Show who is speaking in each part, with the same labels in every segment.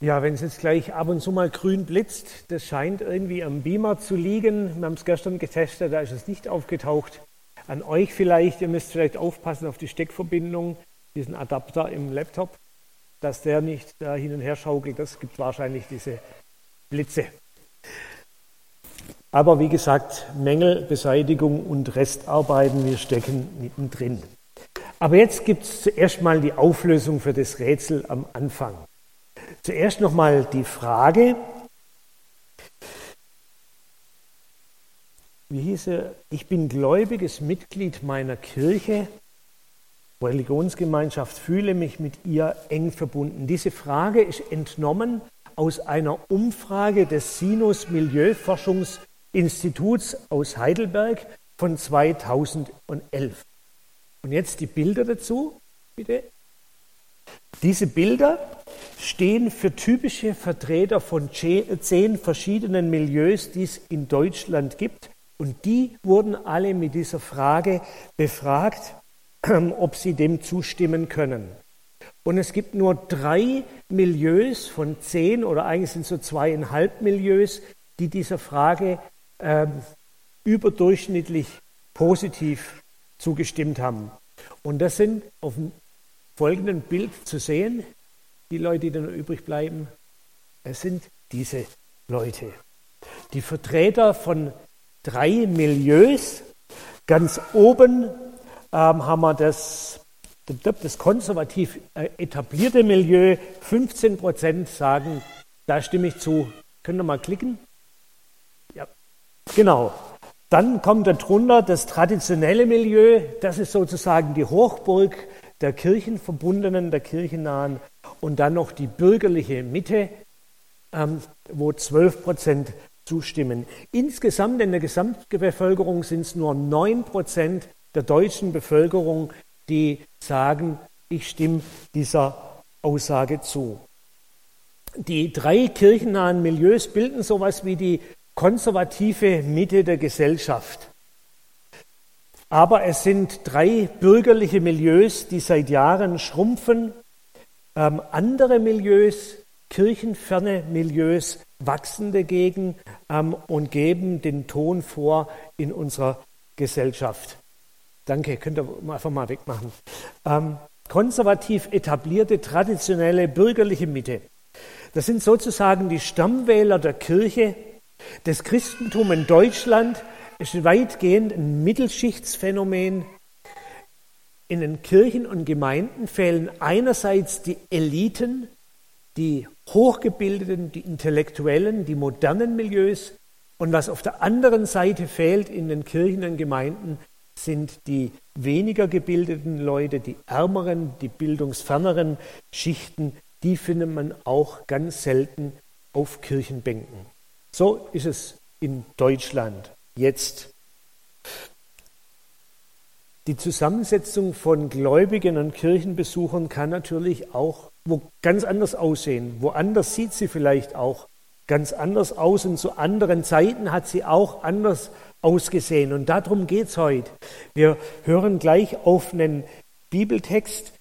Speaker 1: Ja, wenn es jetzt gleich ab und zu mal grün blitzt, das scheint irgendwie am Beamer zu liegen. Wir haben es gestern getestet, da ist es nicht aufgetaucht. An euch vielleicht, ihr müsst vielleicht aufpassen auf die Steckverbindung, diesen Adapter im Laptop, dass der nicht da hin und her schaukelt. Das gibt wahrscheinlich diese Blitze. Aber wie gesagt, Mängelbeseitigung und Restarbeiten, wir stecken mittendrin. Aber jetzt gibt es zuerst mal die Auflösung für das Rätsel am Anfang. Zuerst nochmal die Frage, wie hieß er, ich bin gläubiges Mitglied meiner Kirche, Religionsgemeinschaft, fühle mich mit ihr eng verbunden. Diese Frage ist entnommen aus einer Umfrage des Sinus Milieuforschungsinstituts aus Heidelberg von 2011. Und jetzt die Bilder dazu, bitte. Diese Bilder stehen für typische Vertreter von zehn verschiedenen Milieus, die es in Deutschland gibt. Und die wurden alle mit dieser Frage befragt, ob sie dem zustimmen können. Und es gibt nur drei Milieus von zehn oder eigentlich sind es so zweieinhalb Milieus, die dieser Frage äh, überdurchschnittlich positiv zugestimmt haben. Und das sind auf dem folgenden Bild zu sehen, die Leute, die dann übrig bleiben. Es sind diese Leute. Die Vertreter von drei Milieus. Ganz oben ähm, haben wir das, das konservativ äh, etablierte Milieu. 15 Prozent sagen, da stimme ich zu. Können wir mal klicken? Ja, genau. Dann kommt darunter das traditionelle Milieu. Das ist sozusagen die Hochburg der Kirchenverbundenen, der Kirchennahen und dann noch die bürgerliche Mitte, ähm, wo 12 Prozent zustimmen. Insgesamt in der Gesamtbevölkerung sind es nur 9 Prozent der deutschen Bevölkerung, die sagen, ich stimme dieser Aussage zu. Die drei kirchennahen Milieus bilden sowas wie die konservative Mitte der Gesellschaft. Aber es sind drei bürgerliche Milieus, die seit Jahren schrumpfen. Ähm, andere Milieus, kirchenferne Milieus, wachsen dagegen ähm, und geben den Ton vor in unserer Gesellschaft. Danke, könnt ihr einfach mal wegmachen. Ähm, konservativ etablierte, traditionelle bürgerliche Mitte. Das sind sozusagen die Stammwähler der Kirche. Das Christentum in Deutschland ist weitgehend ein Mittelschichtsphänomen. In den Kirchen und Gemeinden fehlen einerseits die Eliten, die Hochgebildeten, die Intellektuellen, die modernen Milieus. Und was auf der anderen Seite fehlt in den Kirchen und Gemeinden, sind die weniger gebildeten Leute, die ärmeren, die bildungsferneren Schichten. Die findet man auch ganz selten auf Kirchenbänken. So ist es in Deutschland jetzt. Die Zusammensetzung von Gläubigen und Kirchenbesuchern kann natürlich auch wo ganz anders aussehen. Woanders sieht sie vielleicht auch ganz anders aus und zu anderen Zeiten hat sie auch anders ausgesehen. Und darum geht es heute. Wir hören gleich auf einen Bibeltext,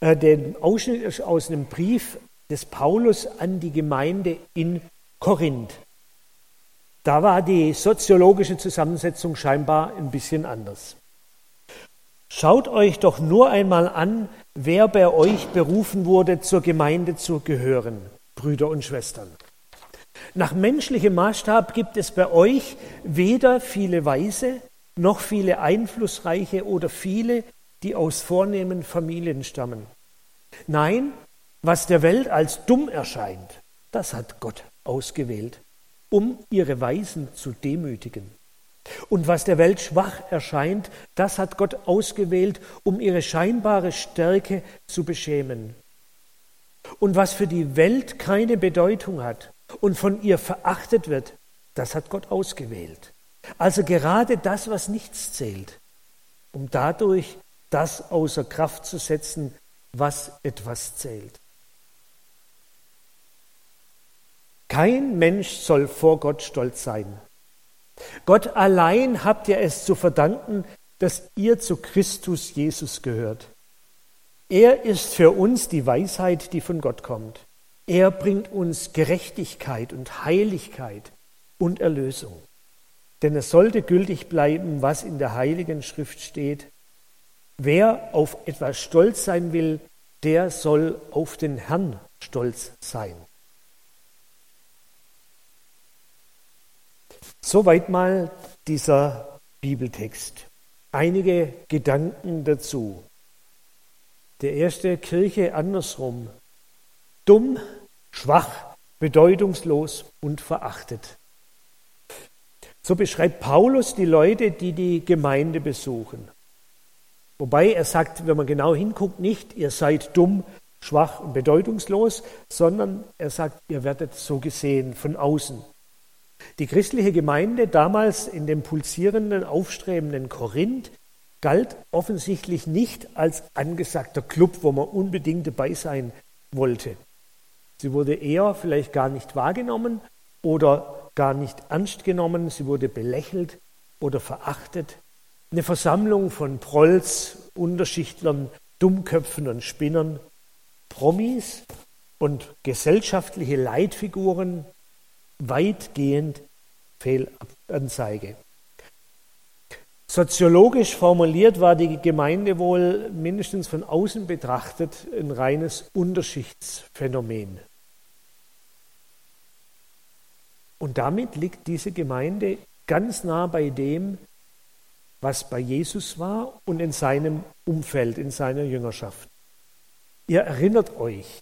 Speaker 1: äh, den Ausschnitt aus einem Brief des Paulus an die Gemeinde in Korinth. Da war die soziologische Zusammensetzung scheinbar ein bisschen anders. Schaut euch doch nur einmal an, wer bei euch berufen wurde, zur Gemeinde zu gehören, Brüder und Schwestern. Nach menschlichem Maßstab gibt es bei euch weder viele Weise noch viele Einflussreiche oder viele, die aus vornehmen Familien stammen. Nein, was der Welt als dumm erscheint, das hat Gott ausgewählt, um ihre Weisen zu demütigen. Und was der Welt schwach erscheint, das hat Gott ausgewählt, um ihre scheinbare Stärke zu beschämen. Und was für die Welt keine Bedeutung hat und von ihr verachtet wird, das hat Gott ausgewählt. Also gerade das, was nichts zählt, um dadurch das außer Kraft zu setzen, was etwas zählt. Kein Mensch soll vor Gott stolz sein. Gott allein habt ihr es zu verdanken, dass ihr zu Christus Jesus gehört. Er ist für uns die Weisheit, die von Gott kommt. Er bringt uns Gerechtigkeit und Heiligkeit und Erlösung. Denn es sollte gültig bleiben, was in der Heiligen Schrift steht. Wer auf etwas stolz sein will, der soll auf den Herrn stolz sein. Soweit mal dieser Bibeltext. Einige Gedanken dazu. Der erste Kirche andersrum. Dumm, schwach, bedeutungslos und verachtet. So beschreibt Paulus die Leute, die die Gemeinde besuchen. Wobei er sagt, wenn man genau hinguckt, nicht, ihr seid dumm, schwach und bedeutungslos, sondern er sagt, ihr werdet so gesehen von außen. Die christliche Gemeinde damals in dem pulsierenden, aufstrebenden Korinth galt offensichtlich nicht als angesagter Club, wo man unbedingt dabei sein wollte. Sie wurde eher vielleicht gar nicht wahrgenommen oder gar nicht ernst genommen, sie wurde belächelt oder verachtet. Eine Versammlung von Prolls, Unterschichtlern, Dummköpfen und Spinnern, Promis und gesellschaftliche Leitfiguren, weitgehend Fehlanzeige. Soziologisch formuliert war die Gemeinde wohl mindestens von außen betrachtet ein reines Unterschichtsphänomen. Und damit liegt diese Gemeinde ganz nah bei dem, was bei Jesus war und in seinem Umfeld, in seiner Jüngerschaft. Ihr erinnert euch,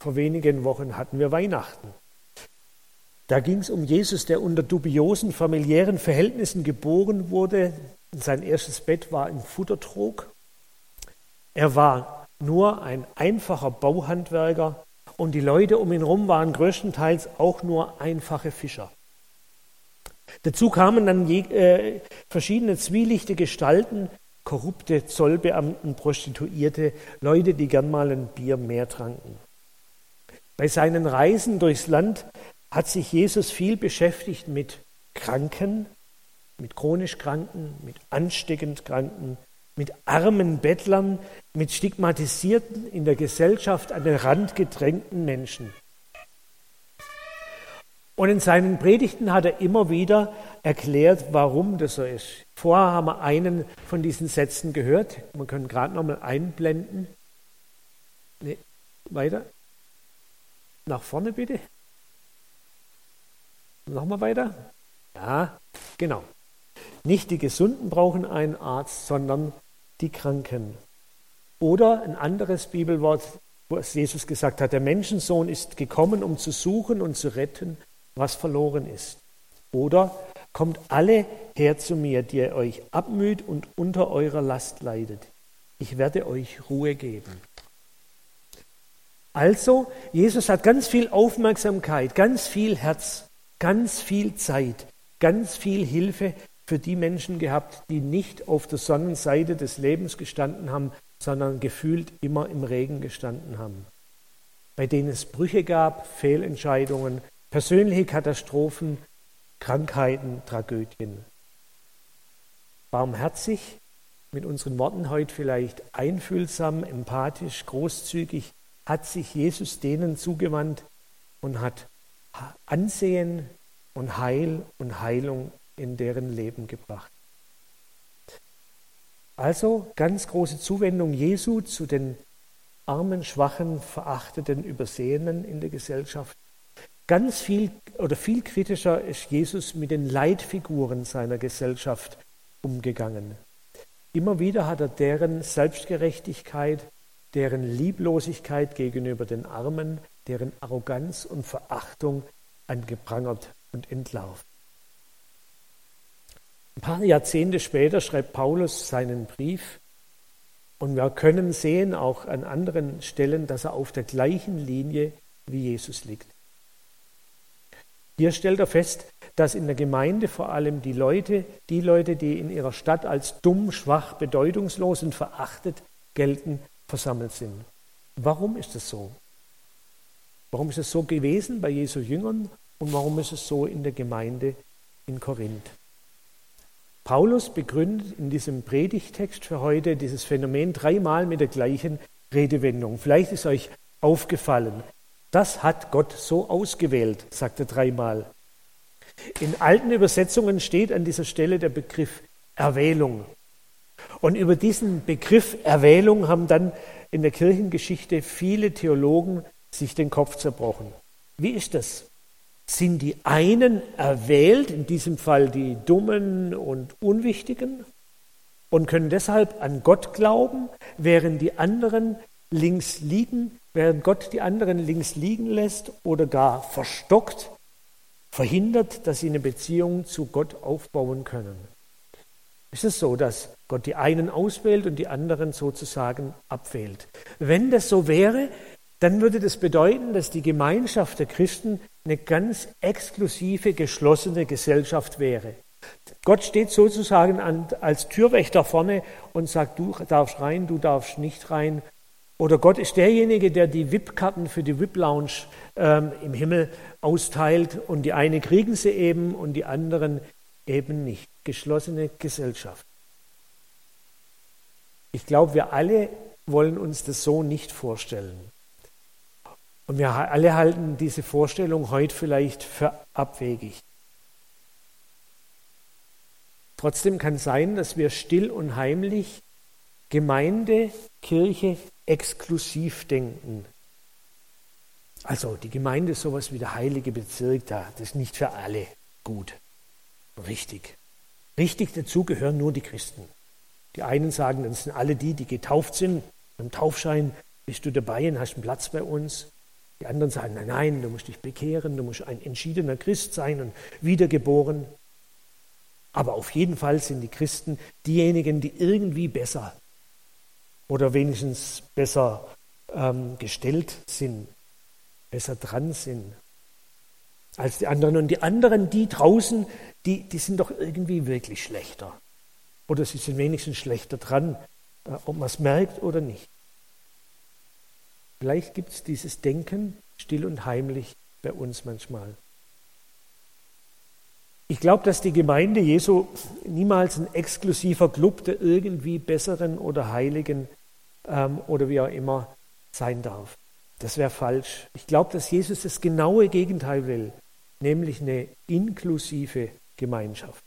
Speaker 1: vor wenigen Wochen hatten wir Weihnachten. Da ging es um Jesus, der unter dubiosen familiären Verhältnissen geboren wurde. Sein erstes Bett war ein Futtertrog. Er war nur ein einfacher Bauhandwerker und die Leute um ihn herum waren größtenteils auch nur einfache Fischer. Dazu kamen dann je, äh, verschiedene zwielichte Gestalten, korrupte Zollbeamten, Prostituierte, Leute, die gern mal ein Bier mehr tranken. Bei seinen Reisen durchs Land hat sich Jesus viel beschäftigt mit Kranken, mit chronisch Kranken, mit ansteckend Kranken, mit armen Bettlern, mit stigmatisierten, in der Gesellschaft an den Rand gedrängten Menschen. Und in seinen Predigten hat er immer wieder erklärt, warum das so ist. Vorher haben wir einen von diesen Sätzen gehört. Wir können gerade nochmal einblenden. Nee, weiter. Nach vorne bitte. Nochmal weiter. Ja, genau. Nicht die Gesunden brauchen einen Arzt, sondern die Kranken. Oder ein anderes Bibelwort, wo Jesus gesagt hat, der Menschensohn ist gekommen, um zu suchen und zu retten, was verloren ist. Oder kommt alle her zu mir, die ihr euch abmüht und unter eurer Last leidet. Ich werde euch Ruhe geben. Also, Jesus hat ganz viel Aufmerksamkeit, ganz viel Herz ganz viel Zeit, ganz viel Hilfe für die Menschen gehabt, die nicht auf der Sonnenseite des Lebens gestanden haben, sondern gefühlt immer im Regen gestanden haben. Bei denen es Brüche gab, Fehlentscheidungen, persönliche Katastrophen, Krankheiten, Tragödien. Barmherzig, mit unseren Worten heute vielleicht einfühlsam, empathisch, großzügig, hat sich Jesus denen zugewandt und hat Ansehen und Heil und Heilung in deren Leben gebracht. Also ganz große Zuwendung Jesu zu den armen, schwachen, verachteten, Übersehenen in der Gesellschaft. Ganz viel oder viel kritischer ist Jesus mit den Leitfiguren seiner Gesellschaft umgegangen. Immer wieder hat er deren Selbstgerechtigkeit, deren Lieblosigkeit gegenüber den Armen, deren Arroganz und Verachtung angeprangert und entlaufen. Ein paar Jahrzehnte später schreibt Paulus seinen Brief und wir können sehen auch an anderen Stellen, dass er auf der gleichen Linie wie Jesus liegt. Hier stellt er fest, dass in der Gemeinde vor allem die Leute, die Leute, die in ihrer Stadt als dumm, schwach, bedeutungslos und verachtet gelten, versammelt sind. Warum ist es so? Warum ist es so gewesen bei Jesu Jüngern und warum ist es so in der Gemeinde in Korinth? Paulus begründet in diesem Predigtext für heute dieses Phänomen dreimal mit der gleichen Redewendung. Vielleicht ist euch aufgefallen, Das hat Gott so ausgewählt, sagt er dreimal. In alten Übersetzungen steht an dieser Stelle der Begriff Erwählung. Und über diesen Begriff Erwählung haben dann in der Kirchengeschichte viele Theologen sich den Kopf zerbrochen. Wie ist das? Sind die einen erwählt, in diesem Fall die Dummen und Unwichtigen, und können deshalb an Gott glauben, während die anderen links liegen, während Gott die anderen links liegen lässt oder gar verstockt, verhindert, dass sie eine Beziehung zu Gott aufbauen können? Ist es so, dass Gott die einen auswählt und die anderen sozusagen abwählt? Wenn das so wäre, dann würde das bedeuten, dass die Gemeinschaft der Christen eine ganz exklusive, geschlossene Gesellschaft wäre. Gott steht sozusagen als Türwächter vorne und sagt, du darfst rein, du darfst nicht rein. Oder Gott ist derjenige, der die VIP-Karten für die VIP-Lounge ähm, im Himmel austeilt und die eine kriegen sie eben und die anderen eben nicht. Geschlossene Gesellschaft. Ich glaube, wir alle wollen uns das so nicht vorstellen. Und wir alle halten diese Vorstellung heute vielleicht für abwegig. Trotzdem kann sein, dass wir still und heimlich Gemeinde, Kirche exklusiv denken. Also die Gemeinde ist sowas wie der heilige Bezirk da. Das ist nicht für alle gut. Richtig. Richtig dazu gehören nur die Christen. Die einen sagen, das sind alle die, die getauft sind. Beim Taufschein bist du dabei und hast einen Platz bei uns. Die anderen sagen, nein, nein, du musst dich bekehren, du musst ein entschiedener Christ sein und wiedergeboren. Aber auf jeden Fall sind die Christen diejenigen, die irgendwie besser oder wenigstens besser ähm, gestellt sind, besser dran sind als die anderen. Und die anderen, die draußen, die, die sind doch irgendwie wirklich schlechter. Oder sie sind wenigstens schlechter dran, äh, ob man es merkt oder nicht. Vielleicht gibt es dieses Denken still und heimlich bei uns manchmal. Ich glaube, dass die Gemeinde Jesu niemals ein exklusiver Club der irgendwie besseren oder heiligen ähm, oder wie auch immer sein darf. Das wäre falsch. Ich glaube, dass Jesus das genaue Gegenteil will, nämlich eine inklusive Gemeinschaft.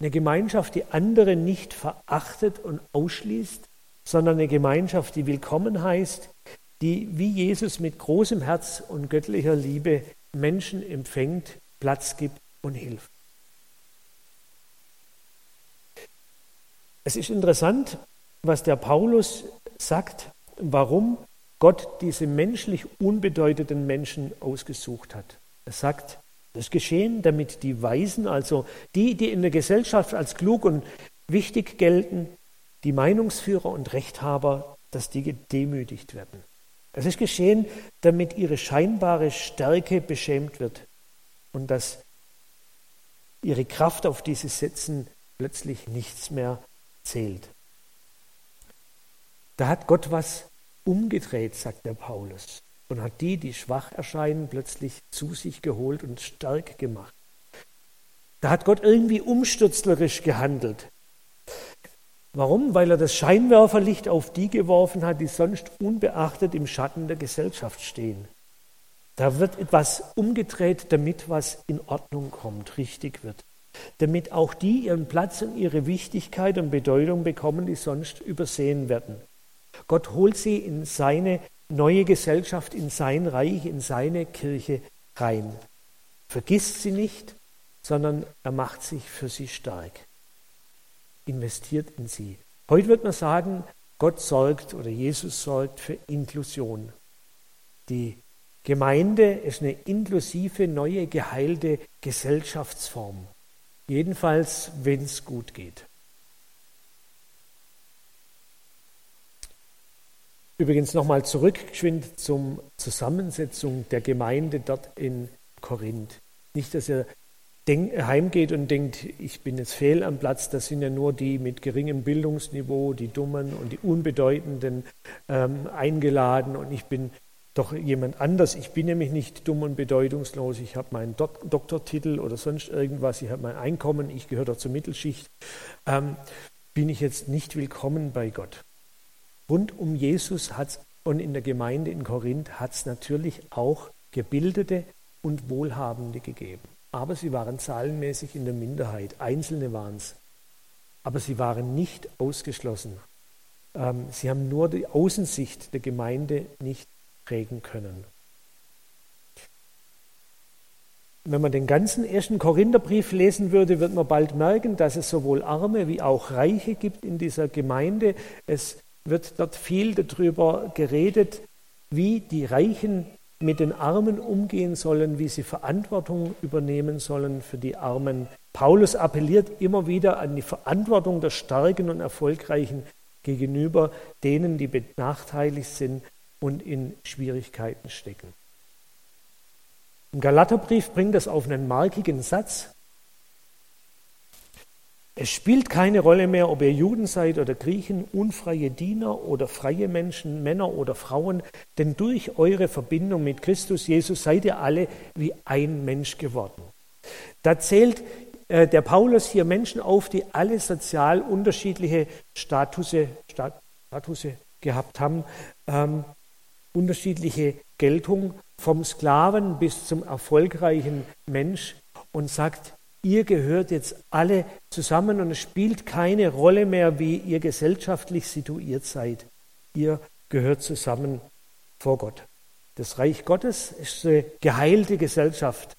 Speaker 1: Eine Gemeinschaft, die andere nicht verachtet und ausschließt, sondern eine Gemeinschaft, die willkommen heißt, die wie Jesus mit großem Herz und göttlicher Liebe Menschen empfängt, Platz gibt und hilft. Es ist interessant, was der Paulus sagt, warum Gott diese menschlich unbedeutenden Menschen ausgesucht hat. Er sagt, das geschehen, damit die Weisen, also die, die in der Gesellschaft als klug und wichtig gelten, die Meinungsführer und Rechthaber, dass die gedemütigt werden. Es ist geschehen, damit ihre scheinbare Stärke beschämt wird und dass ihre Kraft, auf die sie setzen, plötzlich nichts mehr zählt. Da hat Gott was umgedreht, sagt der Paulus, und hat die, die schwach erscheinen, plötzlich zu sich geholt und stark gemacht. Da hat Gott irgendwie umstürzlerisch gehandelt. Warum? Weil er das Scheinwerferlicht auf die geworfen hat, die sonst unbeachtet im Schatten der Gesellschaft stehen. Da wird etwas umgedreht, damit was in Ordnung kommt, richtig wird. Damit auch die ihren Platz und ihre Wichtigkeit und Bedeutung bekommen, die sonst übersehen werden. Gott holt sie in seine neue Gesellschaft, in sein Reich, in seine Kirche rein. Vergisst sie nicht, sondern er macht sich für sie stark investiert in sie. Heute wird man sagen, Gott sorgt oder Jesus sorgt für Inklusion. Die Gemeinde ist eine inklusive, neue, geheilte Gesellschaftsform. Jedenfalls, wenn es gut geht. Übrigens nochmal zurückgeschwind zum Zusammensetzung der Gemeinde dort in Korinth. Nicht, dass ihr denk, heimgeht und denkt, ich bin jetzt fehl am Platz, das sind ja nur die mit geringem Bildungsniveau, die Dummen und die Unbedeutenden ähm, eingeladen und ich bin doch jemand anders. Ich bin nämlich nicht dumm und bedeutungslos. Ich habe meinen Dok Doktortitel oder sonst irgendwas. Ich habe mein Einkommen. Ich gehöre doch zur Mittelschicht. Ähm, bin ich jetzt nicht willkommen bei Gott? Rund um Jesus hat es Und in der Gemeinde in Korinth hat es natürlich auch Gebildete und Wohlhabende gegeben. Aber sie waren zahlenmäßig in der Minderheit. Einzelne waren es. Aber sie waren nicht ausgeschlossen. Ähm, sie haben nur die Außensicht der Gemeinde nicht prägen können. Wenn man den ganzen ersten Korintherbrief lesen würde, wird man bald merken, dass es sowohl Arme wie auch Reiche gibt in dieser Gemeinde. Es wird dort viel darüber geredet, wie die Reichen mit den Armen umgehen sollen, wie sie Verantwortung übernehmen sollen für die Armen. Paulus appelliert immer wieder an die Verantwortung der Starken und Erfolgreichen gegenüber denen, die benachteiligt sind und in Schwierigkeiten stecken. Im Galaterbrief bringt das auf einen markigen Satz. Es spielt keine Rolle mehr, ob ihr Juden seid oder Griechen, unfreie Diener oder freie Menschen, Männer oder Frauen, denn durch eure Verbindung mit Christus Jesus seid ihr alle wie ein Mensch geworden. Da zählt äh, der Paulus hier Menschen auf, die alle sozial unterschiedliche Statuse, Statuse gehabt haben, ähm, unterschiedliche Geltung vom Sklaven bis zum erfolgreichen Mensch und sagt, ihr gehört jetzt alle zusammen und es spielt keine Rolle mehr, wie ihr gesellschaftlich situiert seid. Ihr gehört zusammen vor Gott. Das Reich Gottes ist eine geheilte Gesellschaft.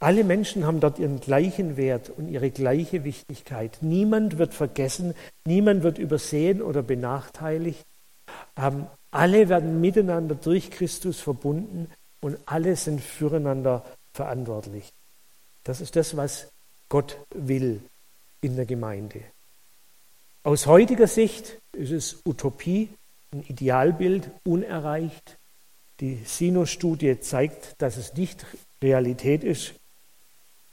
Speaker 1: Alle Menschen haben dort ihren gleichen Wert und ihre gleiche Wichtigkeit. Niemand wird vergessen, niemand wird übersehen oder benachteiligt. Ähm, alle werden miteinander durch Christus verbunden und alle sind füreinander verantwortlich. Das ist das, was Gott will in der Gemeinde. Aus heutiger Sicht ist es Utopie, ein Idealbild, unerreicht. Die Sinus-Studie zeigt, dass es nicht Realität ist.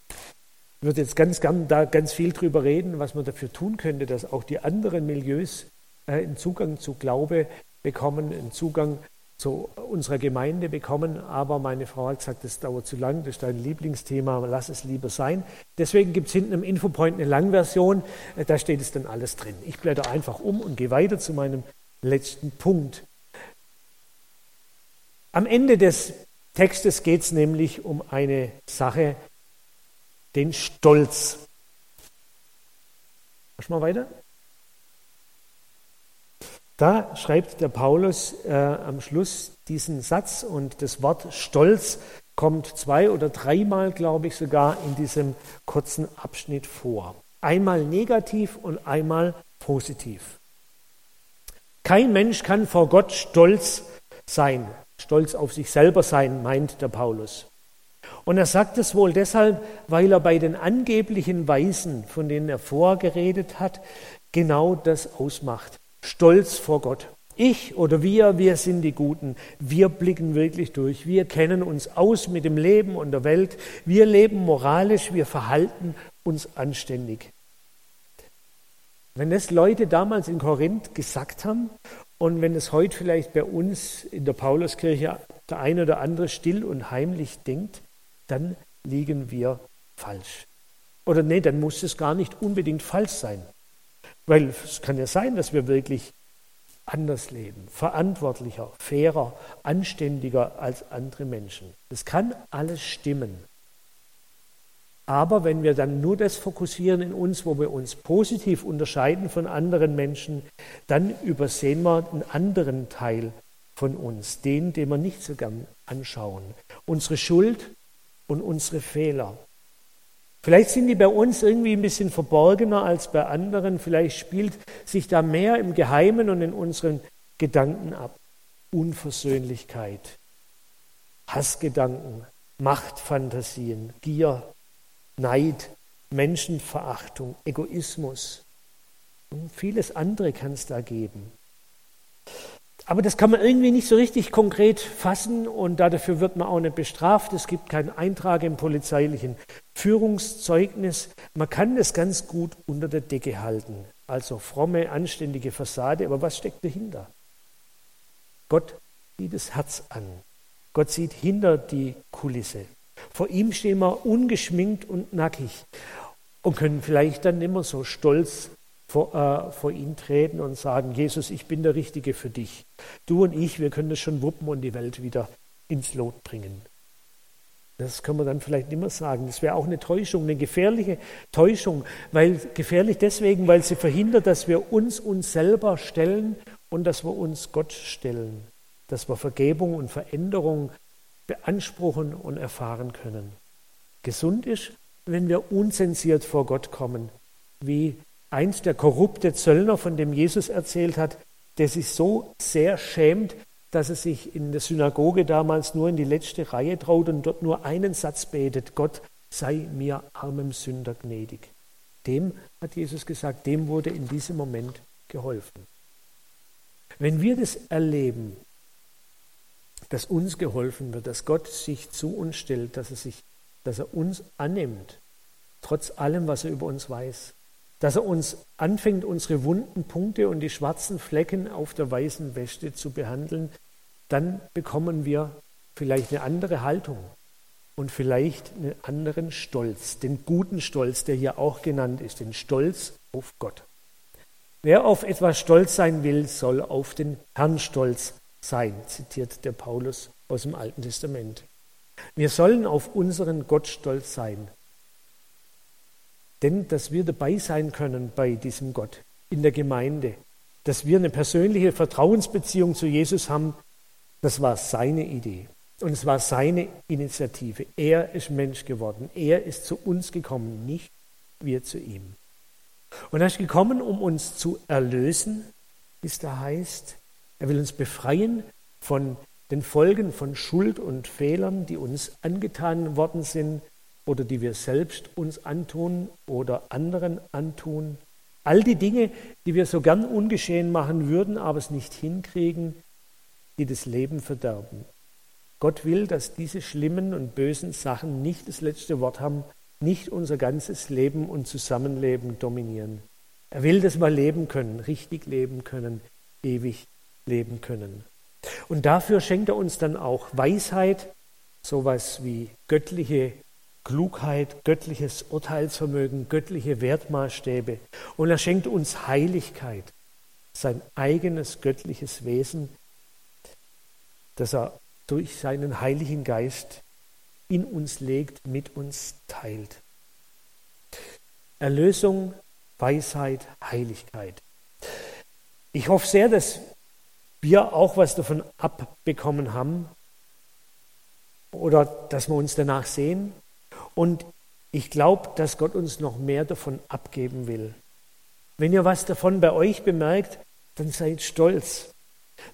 Speaker 1: Ich würde jetzt ganz gern da ganz viel drüber reden, was man dafür tun könnte, dass auch die anderen Milieus äh, einen Zugang zu Glaube bekommen, einen Zugang zu unserer Gemeinde bekommen. Aber meine Frau hat gesagt, das dauert zu lang, das ist dein Lieblingsthema, lass es lieber sein. Deswegen gibt es hinten im Infopoint eine Langversion, äh, da steht es dann alles drin. Ich blätter einfach um und gehe weiter zu meinem letzten Punkt. Am Ende des Textes geht es nämlich um eine Sache, den Stolz. Mach mal weiter. Da schreibt der Paulus äh, am Schluss diesen Satz und das Wort Stolz kommt zwei oder dreimal, glaube ich, sogar in diesem kurzen Abschnitt vor. Einmal negativ und einmal positiv. Kein Mensch kann vor Gott stolz sein, stolz auf sich selber sein, meint der Paulus. Und er sagt es wohl deshalb, weil er bei den angeblichen Weisen, von denen er vorgeredet hat, genau das ausmacht. Stolz vor Gott. Ich oder wir, wir sind die Guten. Wir blicken wirklich durch. Wir kennen uns aus mit dem Leben und der Welt. Wir leben moralisch. Wir verhalten uns anständig. Wenn das Leute damals in Korinth gesagt haben und wenn es heute vielleicht bei uns in der Pauluskirche der eine oder andere still und heimlich denkt, dann liegen wir falsch. Oder nee, dann muss es gar nicht unbedingt falsch sein. Weil es kann ja sein, dass wir wirklich anders leben, verantwortlicher, fairer, anständiger als andere Menschen. Das kann alles stimmen. Aber wenn wir dann nur das fokussieren in uns, wo wir uns positiv unterscheiden von anderen Menschen, dann übersehen wir einen anderen Teil von uns, den, den wir nicht so gern anschauen. Unsere Schuld und unsere Fehler. Vielleicht sind die bei uns irgendwie ein bisschen verborgener als bei anderen. Vielleicht spielt sich da mehr im Geheimen und in unseren Gedanken ab. Unversöhnlichkeit, Hassgedanken, Machtfantasien, Gier, Neid, Menschenverachtung, Egoismus und vieles andere kann es da geben. Aber das kann man irgendwie nicht so richtig konkret fassen und dafür wird man auch nicht bestraft. Es gibt keinen Eintrag im polizeilichen Führungszeugnis. Man kann das ganz gut unter der Decke halten. Also fromme, anständige Fassade, aber was steckt dahinter? Gott sieht das Herz an. Gott sieht hinter die Kulisse. Vor ihm stehen wir ungeschminkt und nackig und können vielleicht dann immer so stolz vor, äh, vor ihn treten und sagen, Jesus, ich bin der Richtige für dich. Du und ich, wir können das schon wuppen und die Welt wieder ins Lot bringen. Das kann man dann vielleicht nicht mehr sagen. Das wäre auch eine Täuschung, eine gefährliche Täuschung, weil gefährlich deswegen, weil sie verhindert, dass wir uns uns selber stellen und dass wir uns Gott stellen, dass wir Vergebung und Veränderung beanspruchen und erfahren können. Gesund ist, wenn wir unzensiert vor Gott kommen, wie einst der korrupte Zöllner, von dem Jesus erzählt hat, der sich so sehr schämt, dass er sich in der Synagoge damals nur in die letzte Reihe traut und dort nur einen Satz betet, Gott sei mir armem Sünder gnädig. Dem hat Jesus gesagt, dem wurde in diesem Moment geholfen. Wenn wir das erleben, dass uns geholfen wird, dass Gott sich zu uns stellt, dass er, sich, dass er uns annimmt, trotz allem, was er über uns weiß, dass er uns anfängt, unsere wunden Punkte und die schwarzen Flecken auf der weißen Wäsche zu behandeln, dann bekommen wir vielleicht eine andere Haltung und vielleicht einen anderen Stolz, den guten Stolz, der hier auch genannt ist, den Stolz auf Gott. Wer auf etwas stolz sein will, soll auf den Herrn stolz sein, zitiert der Paulus aus dem Alten Testament. Wir sollen auf unseren Gott stolz sein, denn dass wir dabei sein können bei diesem Gott in der Gemeinde, dass wir eine persönliche Vertrauensbeziehung zu Jesus haben, das war seine Idee. Und es war seine Initiative. Er ist Mensch geworden. Er ist zu uns gekommen, nicht wir zu ihm. Und er ist gekommen, um uns zu erlösen, wie es da heißt. Er will uns befreien von den Folgen von Schuld und Fehlern, die uns angetan worden sind oder die wir selbst uns antun oder anderen antun. All die Dinge, die wir so gern ungeschehen machen würden, aber es nicht hinkriegen, die das Leben verderben. Gott will, dass diese schlimmen und bösen Sachen nicht das letzte Wort haben, nicht unser ganzes Leben und Zusammenleben dominieren. Er will, dass wir leben können, richtig leben können, ewig leben können. Und dafür schenkt er uns dann auch Weisheit, sowas wie göttliche Klugheit, göttliches Urteilsvermögen, göttliche Wertmaßstäbe. Und er schenkt uns Heiligkeit, sein eigenes göttliches Wesen, das er durch seinen Heiligen Geist in uns legt, mit uns teilt. Erlösung, Weisheit, Heiligkeit. Ich hoffe sehr, dass wir auch was davon abbekommen haben oder dass wir uns danach sehen, und ich glaube, dass Gott uns noch mehr davon abgeben will. Wenn ihr was davon bei euch bemerkt, dann seid stolz.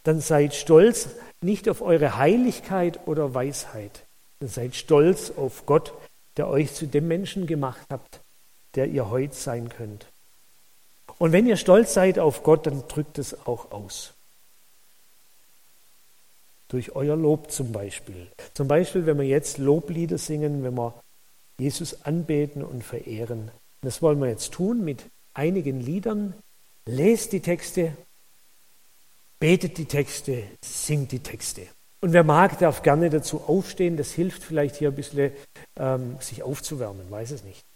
Speaker 1: Dann seid stolz nicht auf eure Heiligkeit oder Weisheit. Dann seid stolz auf Gott, der euch zu dem Menschen gemacht habt, der ihr heute sein könnt. Und wenn ihr stolz seid auf Gott, dann drückt es auch aus. Durch euer Lob zum Beispiel. Zum Beispiel, wenn wir jetzt Loblieder singen, wenn wir Jesus anbeten und verehren. Das wollen wir jetzt tun mit einigen Liedern. Lest die Texte, betet die Texte, singt die Texte. Und wer mag, darf gerne dazu aufstehen. Das hilft vielleicht hier ein bisschen, ähm, sich aufzuwärmen, weiß es nicht.